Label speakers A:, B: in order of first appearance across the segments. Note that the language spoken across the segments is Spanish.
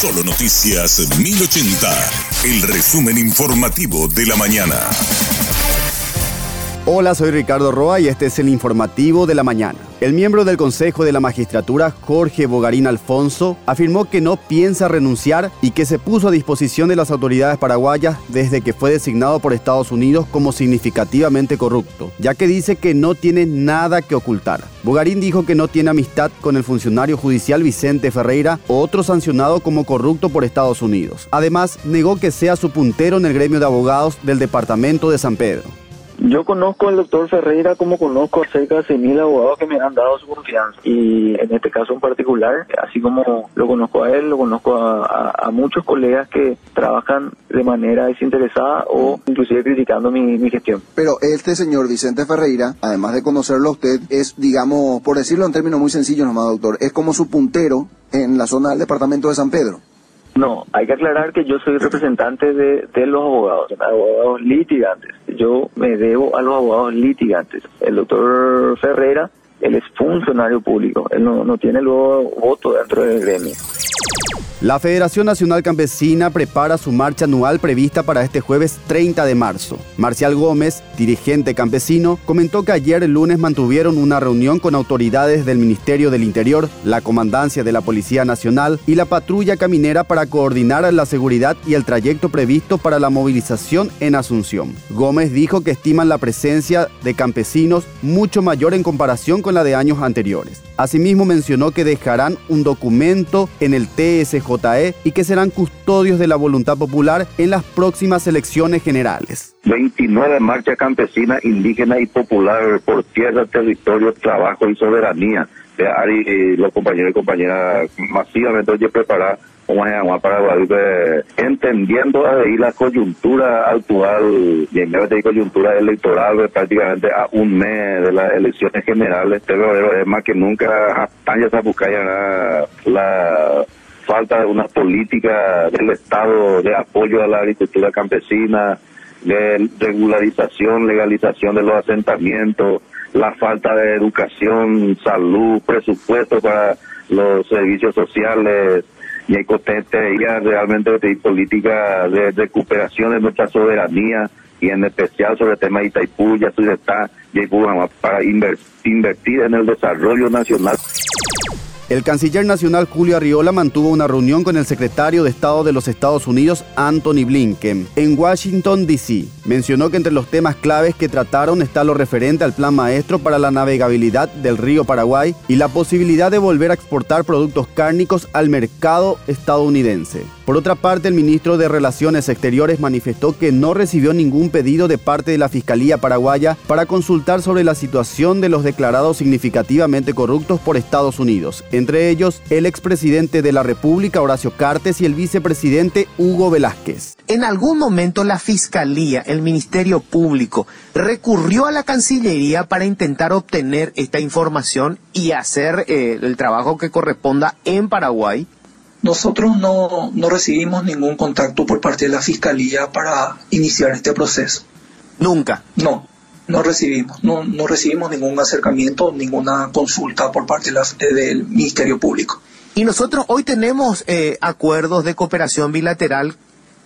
A: Solo Noticias 1080, el resumen informativo de la mañana.
B: Hola, soy Ricardo Roa y este es el informativo de la mañana. El miembro del Consejo de la Magistratura, Jorge Bogarín Alfonso, afirmó que no piensa renunciar y que se puso a disposición de las autoridades paraguayas desde que fue designado por Estados Unidos como significativamente corrupto, ya que dice que no tiene nada que ocultar. Bogarín dijo que no tiene amistad con el funcionario judicial Vicente Ferreira, otro sancionado como corrupto por Estados Unidos. Además, negó que sea su puntero en el gremio de abogados del departamento de San Pedro.
C: Yo conozco al doctor Ferreira como conozco a cerca de mil abogados que me han dado su confianza y en este caso en particular, así como lo conozco a él, lo conozco a, muchos colegas que trabajan de manera desinteresada o inclusive criticando mi, gestión.
D: Pero este señor Vicente Ferreira, además de conocerlo a usted, es, digamos, por decirlo en términos muy sencillos nomás, doctor, es como su puntero en la zona del departamento de San Pedro.
C: No, hay que aclarar que yo soy representante de, de los abogados, abogados litigantes. Yo me debo a los abogados litigantes. El doctor Ferreira, él es funcionario público, él no, no tiene luego voto dentro del gremio.
B: La Federación Nacional Campesina prepara su marcha anual prevista para este jueves 30 de marzo. Marcial Gómez, dirigente campesino, comentó que ayer el lunes mantuvieron una reunión con autoridades del Ministerio del Interior, la Comandancia de la Policía Nacional y la Patrulla Caminera para coordinar la seguridad y el trayecto previsto para la movilización en Asunción. Gómez dijo que estiman la presencia de campesinos mucho mayor en comparación con la de años anteriores. Asimismo mencionó que dejarán un documento en el TSJ JE y que serán custodios de la voluntad popular en las próximas elecciones generales.
E: 29 marcha campesina, indígena y popular por tierra, territorio, trabajo y soberanía. Ari y los compañeros y compañeras masivamente hoy un para Guadalupe, entendiendo ahí la coyuntura actual, y en vez de coyuntura electoral, pues, prácticamente a un mes de las elecciones generales, es más que nunca, ya se buscar la falta de una política del Estado de apoyo a la agricultura campesina, de regularización, legalización de los asentamientos, la falta de educación, salud, presupuesto para los servicios sociales, y hay ya realmente de política de recuperación de nuestra soberanía y en especial sobre el tema de Itaipú, ya está, para invertir en el desarrollo nacional.
B: El canciller nacional Julio Arriola mantuvo una reunión con el secretario de Estado de los Estados Unidos, Anthony Blinken, en Washington, D.C. Mencionó que entre los temas claves que trataron está lo referente al plan maestro para la navegabilidad del río Paraguay y la posibilidad de volver a exportar productos cárnicos al mercado estadounidense. Por otra parte, el ministro de Relaciones Exteriores manifestó que no recibió ningún pedido de parte de la Fiscalía paraguaya para consultar sobre la situación de los declarados significativamente corruptos por Estados Unidos, entre ellos el expresidente de la República, Horacio Cartes, y el vicepresidente Hugo Velázquez.
F: En algún momento la Fiscalía, el Ministerio Público, recurrió a la Cancillería para intentar obtener esta información y hacer eh, el trabajo que corresponda en Paraguay.
G: Nosotros no, recibimos ningún contacto por parte de la Fiscalía para iniciar este proceso.
F: ¿Nunca?
G: No, no recibimos. No, no recibimos ningún acercamiento, ninguna consulta por parte del Ministerio Público.
F: Y nosotros hoy tenemos eh, acuerdos de cooperación bilateral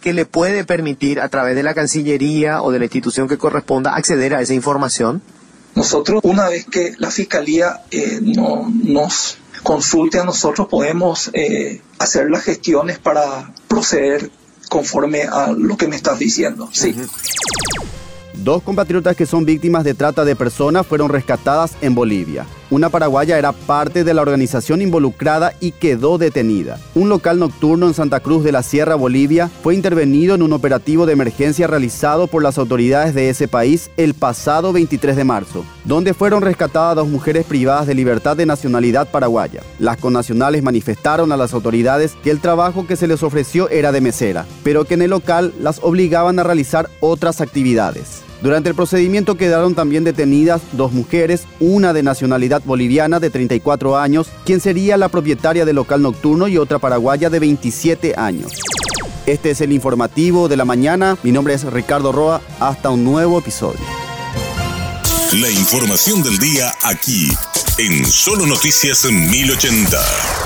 F: que le puede permitir a través de la Cancillería o de la institución que corresponda acceder a esa información.
G: Nosotros, una vez que la Fiscalía eh, no, nos consulte a nosotros, podemos eh, hacer las gestiones para proceder conforme a lo que me estás diciendo. Sí.
B: Dos compatriotas que son víctimas de trata de personas fueron rescatadas en Bolivia. Una paraguaya era parte de la organización involucrada y quedó detenida. Un local nocturno en Santa Cruz de la Sierra, Bolivia, fue intervenido en un operativo de emergencia realizado por las autoridades de ese país el pasado 23 de marzo, donde fueron rescatadas dos mujeres privadas de libertad de nacionalidad paraguaya. Las connacionales manifestaron a las autoridades que el trabajo que se les ofreció era de mesera, pero que en el local las obligaban a realizar otras actividades. Durante el procedimiento quedaron también detenidas dos mujeres, una de nacionalidad boliviana de 34 años, quien sería la propietaria del local nocturno y otra paraguaya de 27 años. Este es el informativo de la mañana. Mi nombre es Ricardo Roa. Hasta un nuevo episodio.
A: La información del día aquí, en Solo Noticias 1080.